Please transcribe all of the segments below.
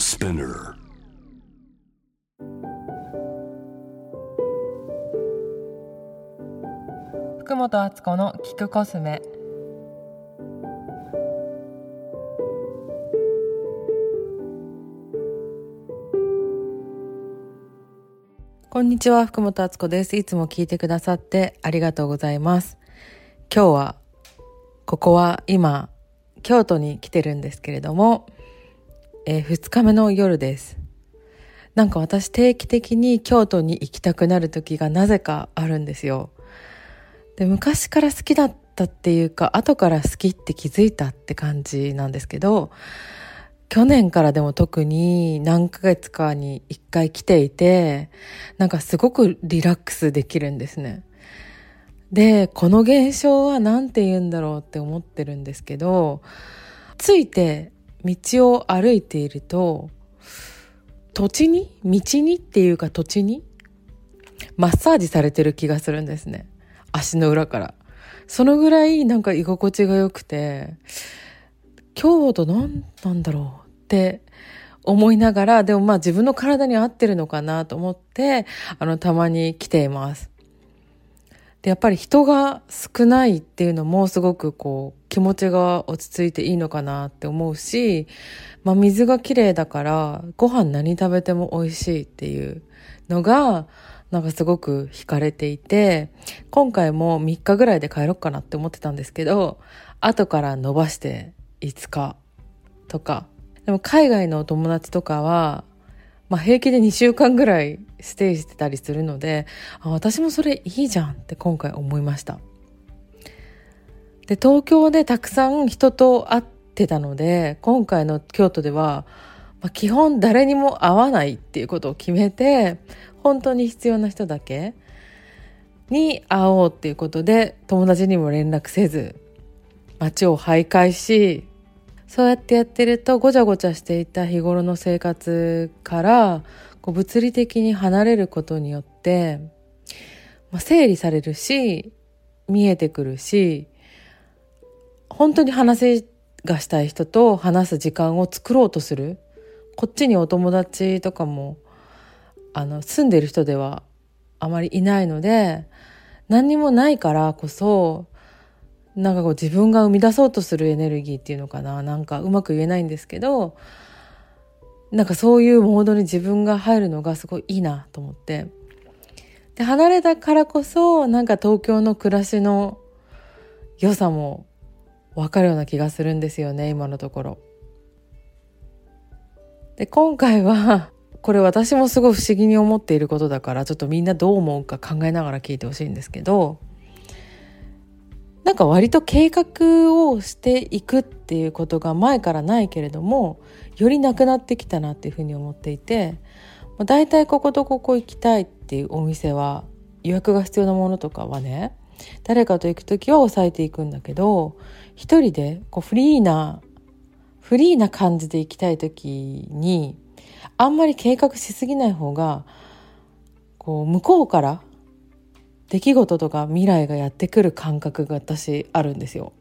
Spinner 福本敦子の聞くコスメ。こんにちは福本敦子です。いつも聞いてくださってありがとうございます。今日はここは今京都に来てるんですけれども、えー、2日目の夜ですなんか私定期的に京都に行きたくなる時がなぜかあるんですよで昔から好きだったっていうか後から好きって気づいたって感じなんですけど去年からでも特に何ヶ月かに一回来ていて、なんかすごくリラックスできるんですね。で、この現象は何て言うんだろうって思ってるんですけど、ついて道を歩いていると、土地に？道に？っていうか土地に？マッサージされてる気がするんですね。足の裏から。そのぐらいなんか居心地が良くて、京都なんなんだろうって思いながら、でもまあ自分の体に合ってるのかなと思って、あの、たまに来ています。で、やっぱり人が少ないっていうのもすごくこう、気持ちが落ち着いていいのかなって思うし、まあ水が綺麗だから、ご飯何食べても美味しいっていうのが、なんかすごく惹かれていて、今回も3日ぐらいで帰ろうかなって思ってたんですけど、後から伸ばして5日とか。でも海外のお友達とかは、まあ、平気で2週間ぐらいステイしてたりするのであ私もそれいいじゃんって今回思いました。で東京でたくさん人と会ってたので今回の京都では、まあ、基本誰にも会わないっていうことを決めて本当に必要な人だけに会おうっていうことで友達にも連絡せず街を徘徊しそうやってやってるとごちゃごちゃしていた日頃の生活からこう物理的に離れることによって、まあ、整理されるし見えてくるし本当に話がしたい人と話す時間を作ろうとする。こっちにお友達とかもあの住んでる人ではあまりいないので何にもないからこそなんかこう自分が生み出そうとするエネルギーっていうのかななんかうまく言えないんですけどなんかそういうモードに自分が入るのがすごいいいなと思ってで離れたからこそなんか東京の暮らしの良さも分かるような気がするんですよね今のところ。で今回はこれ私もすごい不思議に思っていることだからちょっとみんなどう思うか考えながら聞いてほしいんですけどなんか割と計画をしていくっていうことが前からないけれどもよりなくなってきたなっていうふうに思っていて大体こことここ行きたいっていうお店は予約が必要なものとかはね誰かと行く時は抑えていくんだけど一人でこうフリーなフリーな感じで行きたい時にあんまり計画しすぎない方がこう向こうから出来事とか未来がやってくる感覚が私あるんですよ。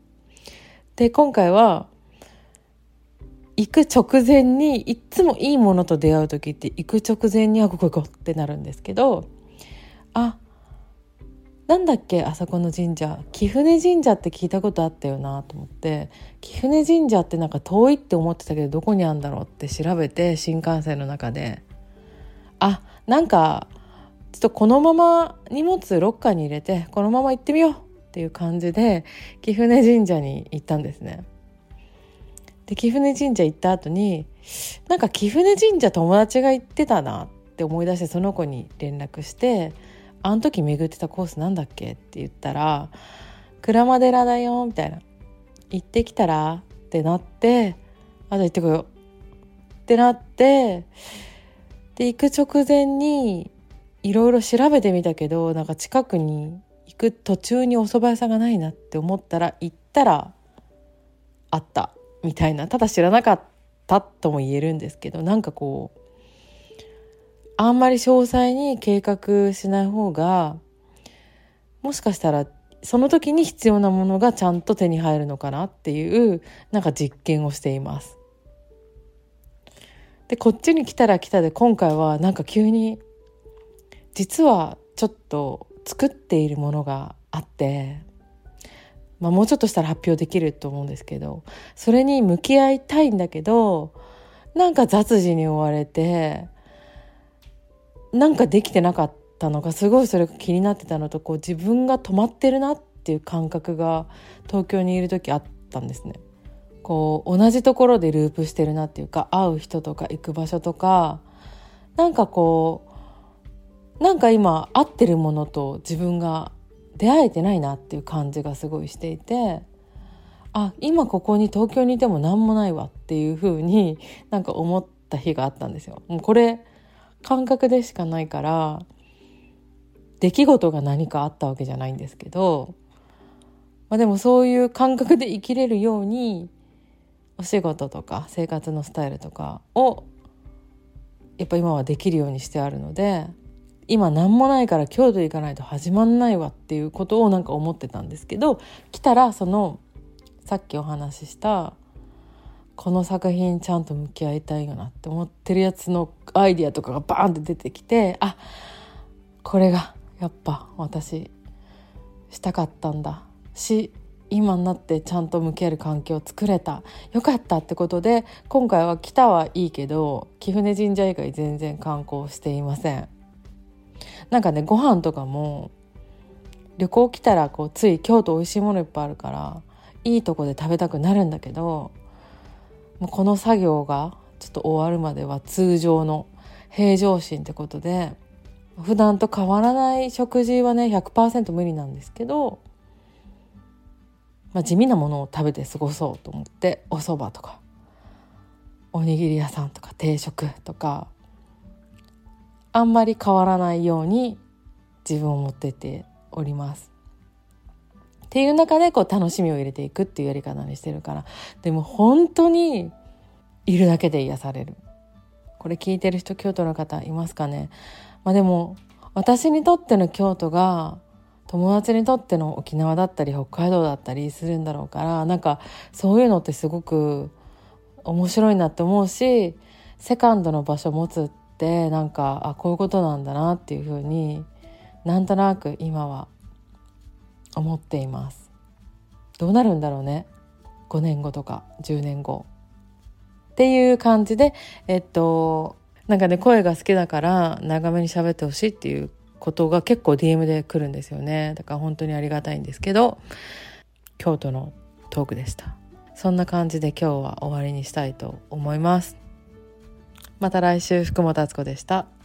で今回は行く直前にいっつもいいものと出会う時って行く直前にあここ行こうってなるんですけどあなんだっけあそこの神社貴船神社って聞いたことあったよなと思って貴船神社ってなんか遠いって思ってたけどどこにあるんだろうって調べて新幹線の中であなんかちょっとこのまま荷物ロッカーに入れてこのまま行ってみようっていう感じで貴船神社に行ったんですね。で貴船神社行った後になんか貴船神社友達が行ってたなって思い出してその子に連絡して「あの時巡ってたコースなんだっけ?」って言ったら「鞍馬寺だよ」みたいな「行ってきたら?」ってなって「あと行ってこよう」ってなってで行く直前にいろいろ調べてみたけどなんか近くに行く途中にお蕎麦屋さんがないなって思ったら行ったらあったみたいなただ知らなかったとも言えるんですけどなんかこうあんまり詳細に計画しない方がもしかしたらその時に必要なものがちゃんと手に入るのかなっていうなんか実験をしています。でこっちに来たら来たで今回はなんか急に実はちょっと作っているものがあって、まあ、もうちょっとしたら発表できると思うんですけどそれに向き合いたいんだけどなんか雑事に追われてなんかできてなかったのがすごいそれが気になってたのとこう自分が止まってるなっていう感覚が東京にいる時あったんですね。こう同じところでループしてるなっていうか会う人とか行く場所とかなんかこうなんか今合ってるものと自分が出会えてないなっていう感じがすごいしていてあ今ここに東京にいても何もないわっていうふうに なんか思った日があったんですよ。もうこれ感覚でしかないから出来事が何かあったわけじゃないんですけど、まあ、でもそういう感覚で生きれるようにお仕事とか生活のスタイルとかをやっぱ今はできるようにしてあるので今何もないから京都行かないと始まんないわっていうことをなんか思ってたんですけど来たらそのさっきお話ししたこの作品ちゃんと向き合いたいよなって思ってるやつのアイディアとかがバーンって出てきてあこれがやっぱ私したかったんだし今になってちゃんと向き合える環境を作れたよかったってことで今回は来たはいいけど貴船神社以外全然観光していません。なんかねご飯とかも旅行来たらこうつい京都美味しいものいっぱいあるからいいとこで食べたくなるんだけどもうこの作業がちょっと終わるまでは通常の平常心ってことで普段と変わらない食事はね100%無理なんですけどまあ、地味なものを食べて過ごそうと思ってお蕎麦とかおにぎり屋さんとか定食とかあんまり変わらないように自分を持ってっております。っていう中でこう楽しみを入れていくっていうやり方にしてるから。でも本当にいるだけで癒される。これ聞いてる人京都の方いますかね？まあでも私にとっての京都が友達にとっての沖縄だったり北海道だったりするんだろうからなんかそういうのってすごく面白いなって思うしセカンドの場所持つってなんかあこういうことなんだなっていうふうになんとなく今は思っています。どうなるんだろうね。5年後とか10年後。っていう感じでえっとなんかね声が好きだから長めに喋ってほしいっていうことが結構 DM で来るんですよね。だから本当にありがたいんですけど京都のトークでした。そんな感じで今日は終わりにしたいと思います。また来週福本敦子でした。